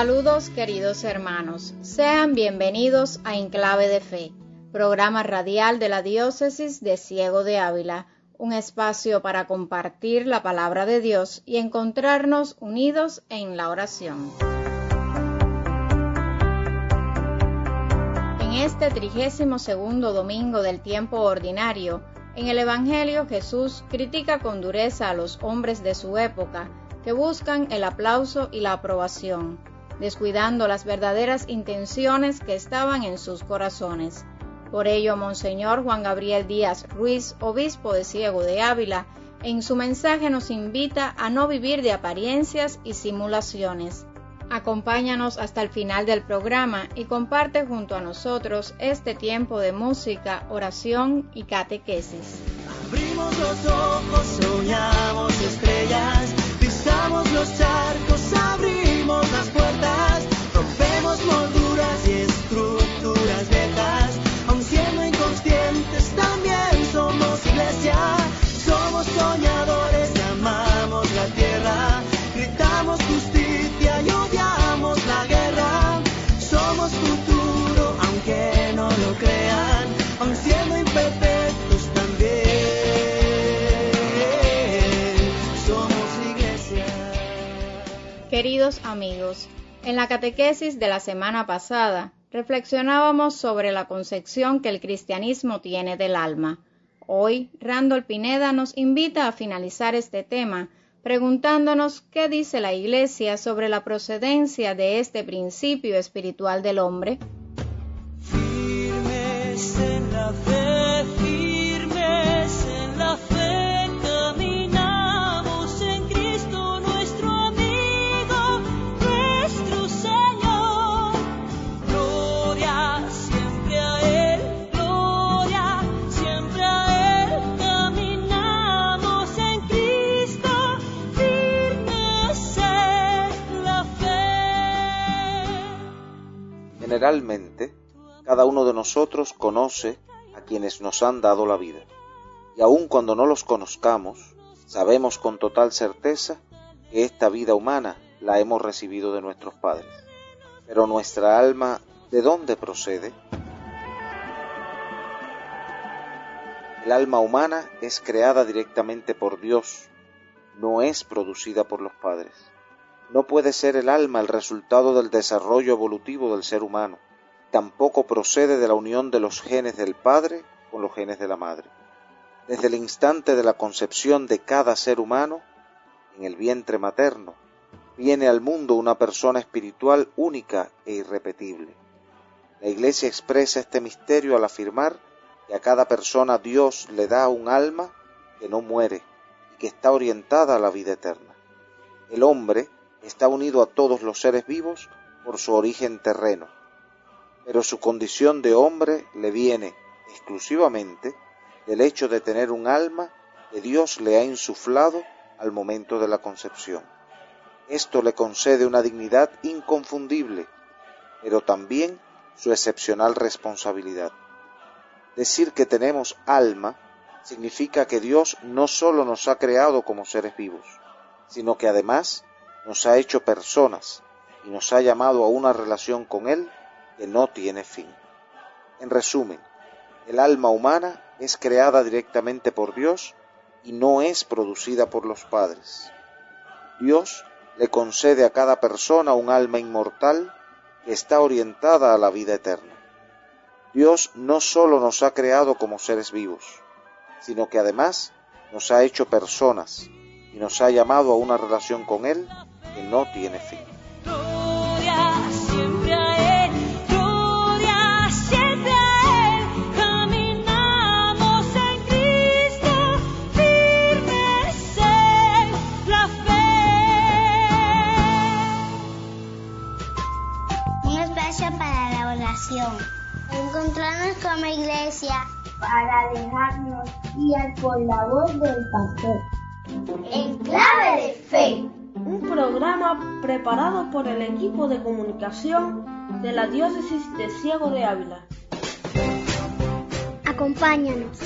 Saludos queridos hermanos, sean bienvenidos a Enclave de Fe, programa radial de la Diócesis de Ciego de Ávila, un espacio para compartir la palabra de Dios y encontrarnos unidos en la oración. En este trigésimo segundo domingo del tiempo ordinario, en el Evangelio Jesús critica con dureza a los hombres de su época que buscan el aplauso y la aprobación, descuidando las verdaderas intenciones que estaban en sus corazones. Por ello, Monseñor Juan Gabriel Díaz Ruiz, obispo de Ciego de Ávila, en su mensaje nos invita a no vivir de apariencias y simulaciones. Acompáñanos hasta el final del programa y comparte junto a nosotros este tiempo de música, oración y catequesis. Abrimos los ojos, soñamos estrellas, pisamos los charcos, abrimos las puertas, rompemos molduras y estructuras viejas, aun siendo inconscientes Queridos amigos, en la catequesis de la semana pasada reflexionábamos sobre la concepción que el cristianismo tiene del alma. Hoy, Randall Pineda nos invita a finalizar este tema preguntándonos qué dice la Iglesia sobre la procedencia de este principio espiritual del hombre. Firmes en la fe, Generalmente, cada uno de nosotros conoce a quienes nos han dado la vida, y aun cuando no los conozcamos, sabemos con total certeza que esta vida humana la hemos recibido de nuestros padres. Pero nuestra alma, ¿de dónde procede? El alma humana es creada directamente por Dios, no es producida por los padres. No puede ser el alma el resultado del desarrollo evolutivo del ser humano. Tampoco procede de la unión de los genes del padre con los genes de la madre. Desde el instante de la concepción de cada ser humano, en el vientre materno, viene al mundo una persona espiritual única e irrepetible. La Iglesia expresa este misterio al afirmar que a cada persona Dios le da un alma que no muere y que está orientada a la vida eterna. El hombre está unido a todos los seres vivos por su origen terreno, pero su condición de hombre le viene exclusivamente del hecho de tener un alma que Dios le ha insuflado al momento de la concepción. Esto le concede una dignidad inconfundible, pero también su excepcional responsabilidad. Decir que tenemos alma significa que Dios no sólo nos ha creado como seres vivos, sino que además nos ha hecho personas y nos ha llamado a una relación con Él que no tiene fin. En resumen, el alma humana es creada directamente por Dios y no es producida por los padres. Dios le concede a cada persona un alma inmortal que está orientada a la vida eterna. Dios no sólo nos ha creado como seres vivos, sino que además nos ha hecho personas y nos ha llamado a una relación con Él que no tiene fin. Gloria siempre a Él, gloria siempre a Él, caminamos en Cristo, firmes en la fe. Un espacio para la oración. Encontrarnos como iglesia para dejarnos guiar por la voz del pastor. En clave de fe programa preparado por el equipo de comunicación de la Diócesis de Ciego de Ávila. Acompáñanos.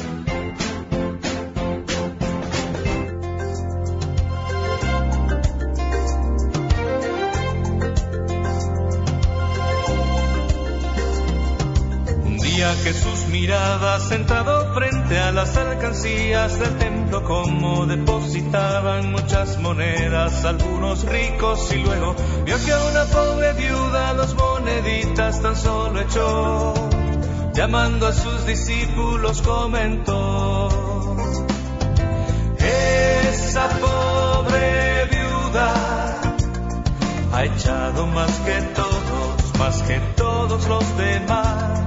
Un día Jesús miraba sentado frente a las alcancías del templo como depositaban muchas monedas algunos ricos y luego vio que a una pobre viuda dos moneditas tan solo echó llamando a sus discípulos comentó esa pobre viuda ha echado más que todos más que todos los demás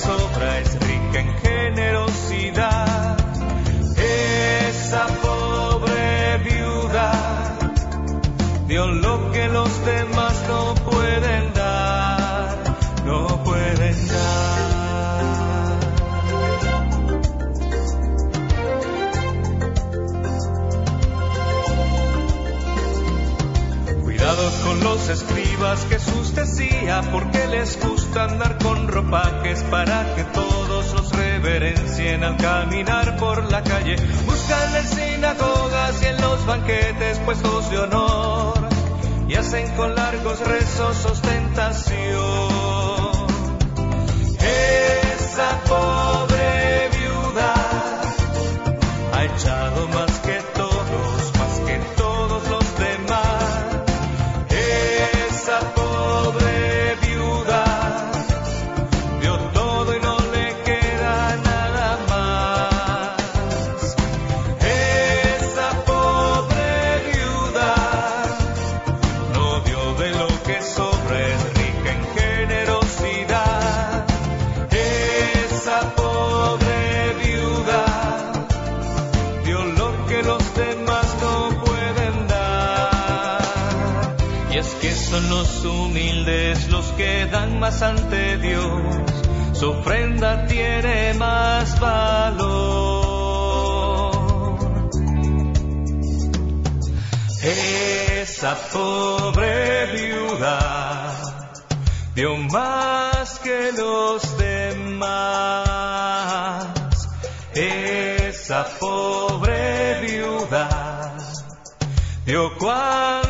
sobra, es rica en generosidad. Esa pobre viuda dio lo que los demás no pueden dar, no pueden dar. Cuidado con los escribas, Jesús porque les gusta andar con ropajes para que todos los reverencien al caminar por la calle. Buscan en sinagogas y en los banquetes puestos de honor y hacen con largos rezos ostentación. Esa pobre viuda ha echado más ante Dios, su ofrenda tiene más valor. Esa pobre viuda dio más que los demás. Esa pobre viuda dio cuanto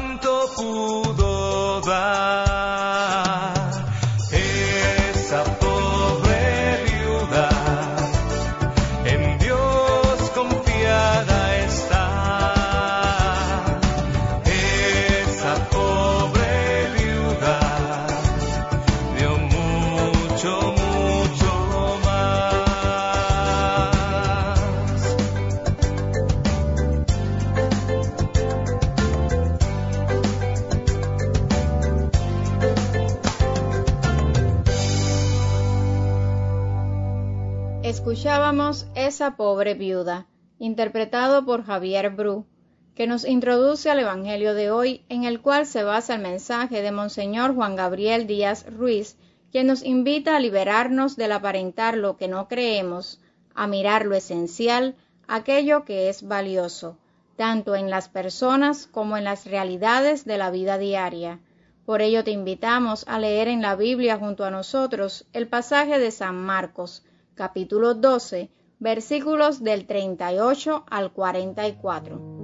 Escuchábamos Esa pobre viuda, interpretado por Javier Bru, que nos introduce al Evangelio de hoy, en el cual se basa el mensaje de Monseñor Juan Gabriel Díaz Ruiz, quien nos invita a liberarnos del aparentar lo que no creemos, a mirar lo esencial, aquello que es valioso, tanto en las personas como en las realidades de la vida diaria. Por ello te invitamos a leer en la Biblia junto a nosotros el pasaje de San Marcos, capítulo 12, versículos del 38 al 44.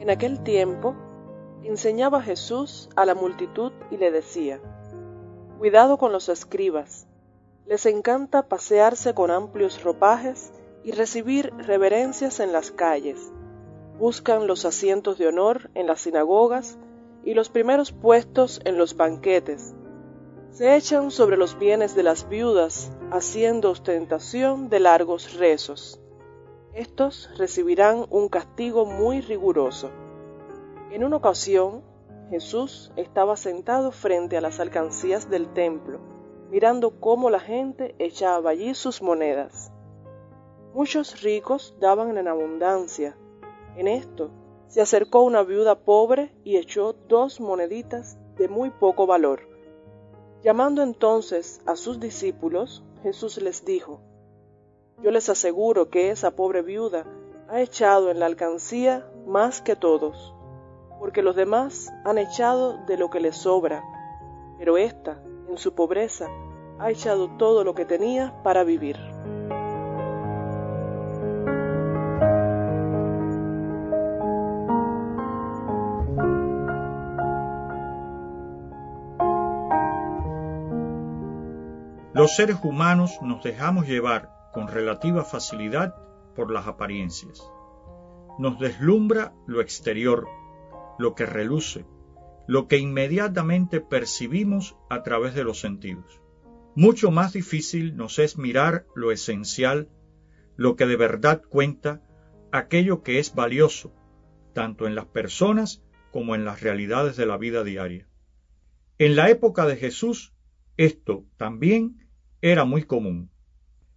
En aquel tiempo enseñaba Jesús a la multitud y le decía, Cuidado con los escribas, les encanta pasearse con amplios ropajes y recibir reverencias en las calles. Buscan los asientos de honor en las sinagogas y los primeros puestos en los banquetes. Se echan sobre los bienes de las viudas, haciendo ostentación de largos rezos. Estos recibirán un castigo muy riguroso. En una ocasión, Jesús estaba sentado frente a las alcancías del templo, mirando cómo la gente echaba allí sus monedas. Muchos ricos daban en abundancia. En esto se acercó una viuda pobre y echó dos moneditas de muy poco valor. Llamando entonces a sus discípulos, Jesús les dijo, Yo les aseguro que esa pobre viuda ha ha echado en la alcancía más que todos, porque los demás han echado de lo que les sobra, pero ésta, en su pobreza, ha echado todo lo que tenía para vivir. Los seres humanos nos dejamos llevar con relativa facilidad por las apariencias. Nos deslumbra lo exterior, lo que reluce, lo que inmediatamente percibimos a través de los sentidos. Mucho más difícil nos es mirar lo esencial, lo que de verdad cuenta, aquello que es valioso, tanto en las personas como en las realidades de la vida diaria. En la época de Jesús, esto también era muy común.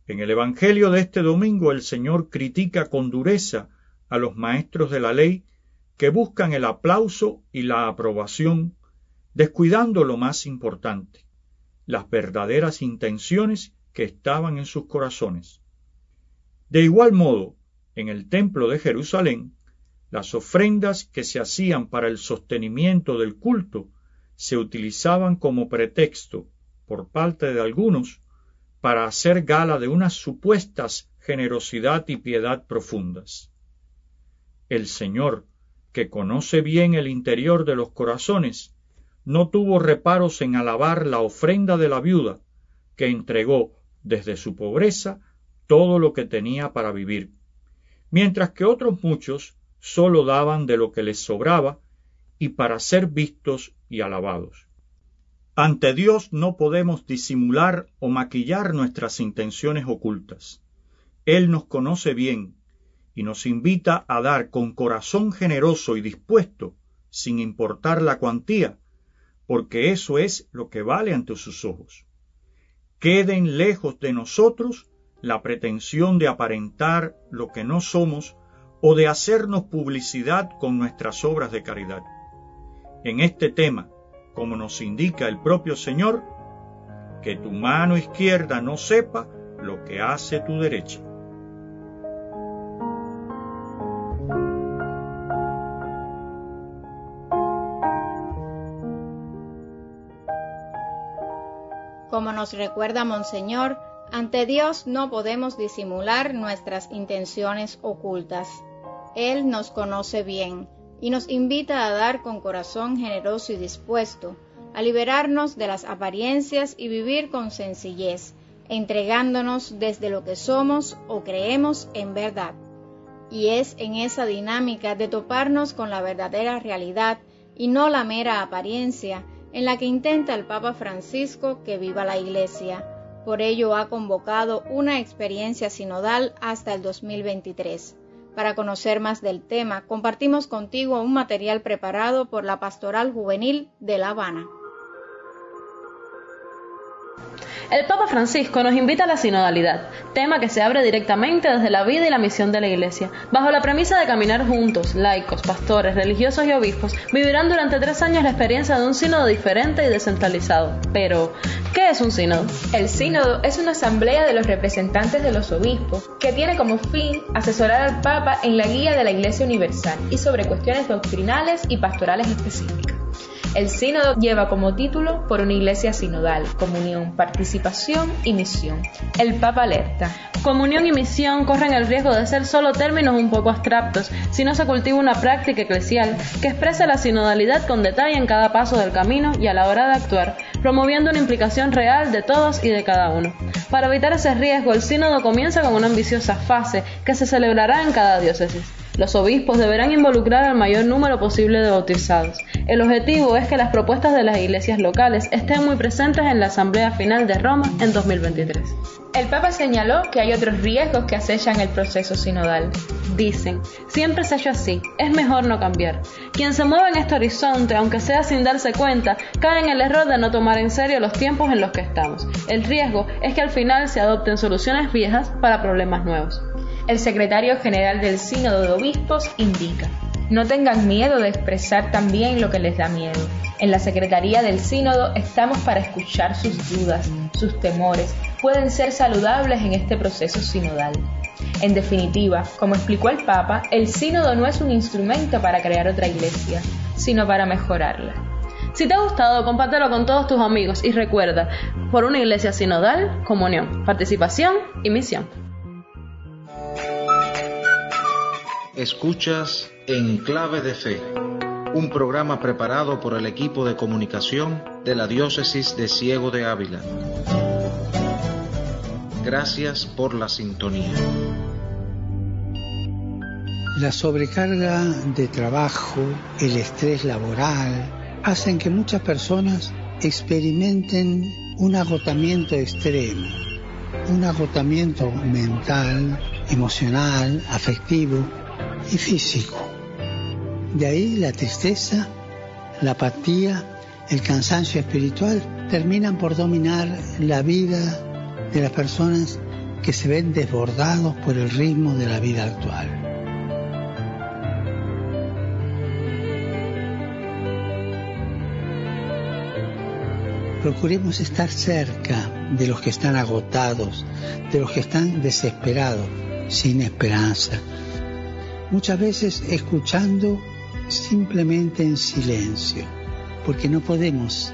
En el Evangelio de este domingo el Señor critica con dureza a los maestros de la ley que buscan el aplauso y la aprobación, descuidando lo más importante, las verdaderas intenciones que estaban en sus corazones. De igual modo, en el templo de Jerusalén, las ofrendas que se hacían para el sostenimiento del culto se utilizaban como pretexto, por parte de algunos, para hacer gala de unas supuestas generosidad y piedad profundas. El Señor, que conoce bien el interior de los corazones, no tuvo reparos en alabar la ofrenda de la viuda, que entregó desde su pobreza todo lo que tenía para vivir, mientras que otros muchos sólo daban de lo que les sobraba y para ser vistos y alabados. Ante Dios no podemos disimular o maquillar nuestras intenciones ocultas. Él nos conoce bien y nos invita a dar con corazón generoso y dispuesto, sin importar la cuantía, porque eso es lo que vale ante sus ojos. Queden lejos de nosotros la pretensión de aparentar lo que no somos o de hacernos publicidad con nuestras obras de caridad. En este tema, como nos indica el propio Señor, que tu mano izquierda no sepa lo que hace tu derecha. Como nos recuerda Monseñor, ante Dios no podemos disimular nuestras intenciones ocultas. Él nos conoce bien y nos invita a dar con corazón generoso y dispuesto, a liberarnos de las apariencias y vivir con sencillez, entregándonos desde lo que somos o creemos en verdad. Y es en esa dinámica de toparnos con la verdadera realidad y no la mera apariencia en la que intenta el Papa Francisco que viva la Iglesia. Por ello ha convocado una experiencia sinodal hasta el 2023 para conocer más del tema, compartimos contigo un material preparado por la Pastoral Juvenil de La Habana. El Papa Francisco nos invita a la sinodalidad, tema que se abre directamente desde la vida y la misión de la Iglesia. Bajo la premisa de caminar juntos, laicos, pastores, religiosos y obispos vivirán durante tres años la experiencia de un sínodo diferente y descentralizado. Pero, ¿qué es un sínodo? El sínodo es una asamblea de los representantes de los obispos que tiene como fin asesorar al Papa en la guía de la Iglesia Universal y sobre cuestiones doctrinales y pastorales específicas. El sínodo lleva como título por una iglesia sinodal, comunión, participación y misión. El Papa alerta. Comunión y misión corren el riesgo de ser solo términos un poco abstractos si no se cultiva una práctica eclesial que exprese la sinodalidad con detalle en cada paso del camino y a la hora de actuar, promoviendo una implicación real de todos y de cada uno. Para evitar ese riesgo, el sínodo comienza con una ambiciosa fase que se celebrará en cada diócesis. Los obispos deberán involucrar al mayor número posible de bautizados. El objetivo es que las propuestas de las iglesias locales estén muy presentes en la Asamblea Final de Roma en 2023. El Papa señaló que hay otros riesgos que acechan el proceso sinodal. Dicen, siempre se ha hecho así, es mejor no cambiar. Quien se mueve en este horizonte, aunque sea sin darse cuenta, cae en el error de no tomar en serio los tiempos en los que estamos. El riesgo es que al final se adopten soluciones viejas para problemas nuevos. El secretario general del Sínodo de Obispos indica, no tengan miedo de expresar también lo que les da miedo. En la Secretaría del Sínodo estamos para escuchar sus dudas, sus temores. Pueden ser saludables en este proceso sinodal. En definitiva, como explicó el Papa, el sínodo no es un instrumento para crear otra iglesia, sino para mejorarla. Si te ha gustado, compártelo con todos tus amigos y recuerda, por una iglesia sinodal, comunión, participación y misión. Escuchas En Clave de Fe, un programa preparado por el equipo de comunicación de la Diócesis de Ciego de Ávila. Gracias por la sintonía. La sobrecarga de trabajo, el estrés laboral, hacen que muchas personas experimenten un agotamiento extremo, un agotamiento mental, emocional, afectivo y físico. De ahí la tristeza, la apatía, el cansancio espiritual terminan por dominar la vida de las personas que se ven desbordados por el ritmo de la vida actual. Procuremos estar cerca de los que están agotados, de los que están desesperados, sin esperanza. Muchas veces escuchando simplemente en silencio, porque no podemos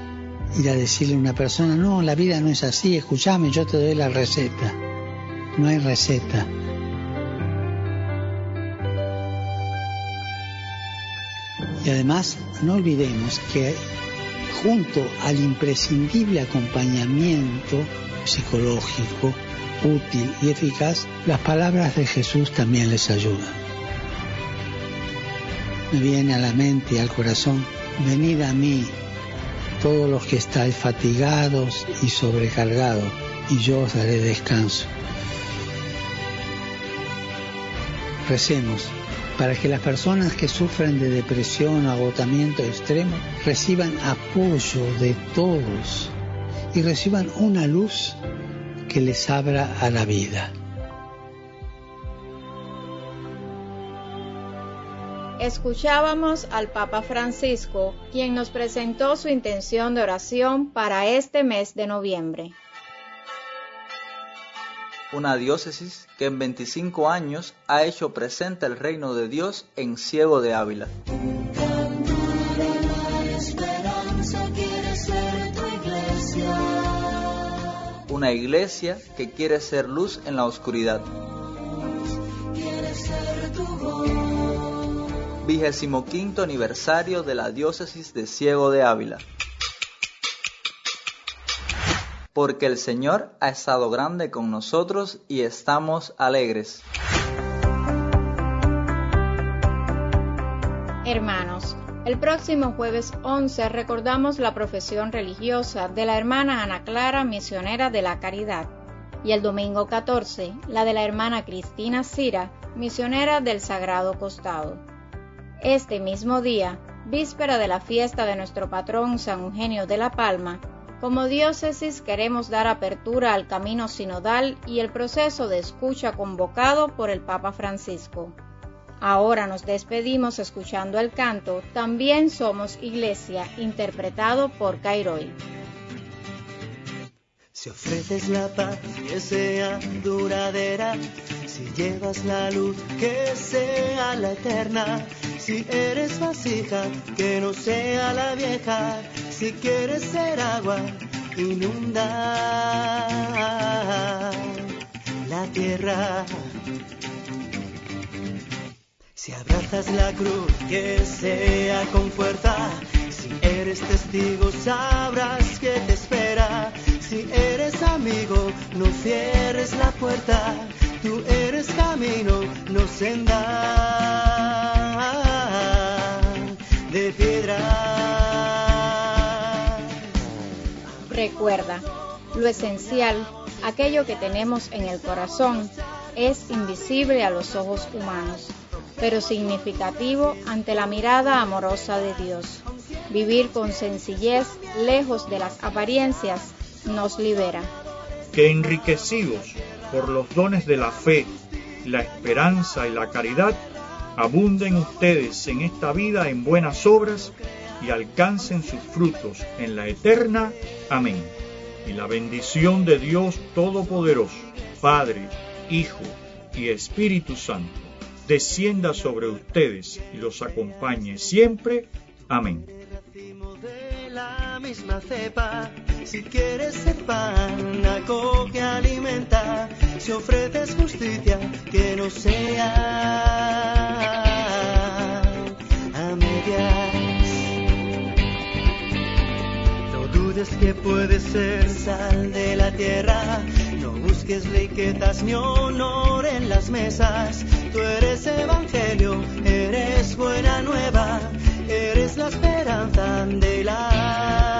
ir a decirle a una persona, no, la vida no es así, escúchame, yo te doy la receta. No hay receta. Y además, no olvidemos que junto al imprescindible acompañamiento psicológico, útil y eficaz, las palabras de Jesús también les ayudan. Me viene a la mente y al corazón, venid a mí, todos los que estáis fatigados y sobrecargados, y yo os daré descanso. Recemos para que las personas que sufren de depresión o agotamiento extremo reciban apoyo de todos y reciban una luz que les abra a la vida. Escuchábamos al Papa Francisco, quien nos presentó su intención de oración para este mes de noviembre. Una diócesis que en 25 años ha hecho presente el reino de Dios en Ciego de Ávila. Una iglesia que quiere ser luz en la oscuridad. Vigésimo quinto aniversario de la diócesis de Ciego de Ávila. Porque el Señor ha estado grande con nosotros y estamos alegres. Hermanos, el próximo jueves 11 recordamos la profesión religiosa de la hermana Ana Clara, misionera de la Caridad, y el domingo 14 la de la hermana Cristina Cira, misionera del Sagrado Costado. Este mismo día, víspera de la fiesta de nuestro patrón San Eugenio de la Palma, como diócesis queremos dar apertura al camino sinodal y el proceso de escucha convocado por el Papa Francisco. Ahora nos despedimos escuchando el canto También somos iglesia, interpretado por Cairoy. Si ofreces la paz que sea duradera, si llevas la luz que sea la eterna, si eres vasija que no sea la vieja, si quieres ser agua, inunda la tierra. Si abrazas la cruz que sea con fuerza, si eres testigo sabrás que te espera. Si eres amigo, no cierres la puerta. Tú eres camino, no senda de piedra. Recuerda, lo esencial, aquello que tenemos en el corazón, es invisible a los ojos humanos, pero significativo ante la mirada amorosa de Dios. Vivir con sencillez, lejos de las apariencias, nos libera. Que enriquecidos por los dones de la fe, la esperanza y la caridad, abunden ustedes en esta vida en buenas obras y alcancen sus frutos en la eterna. Amén. Y la bendición de Dios Todopoderoso, Padre, Hijo y Espíritu Santo, descienda sobre ustedes y los acompañe siempre. Amén. Misma cepa. Si quieres ser pan, acoge, alimenta. Si ofreces justicia, que no sea a medias. No dudes que puedes ser sal de la tierra. No busques riquezas ni honor en las mesas. Tú eres evangelio, eres buena nueva. Eres la esperanza de la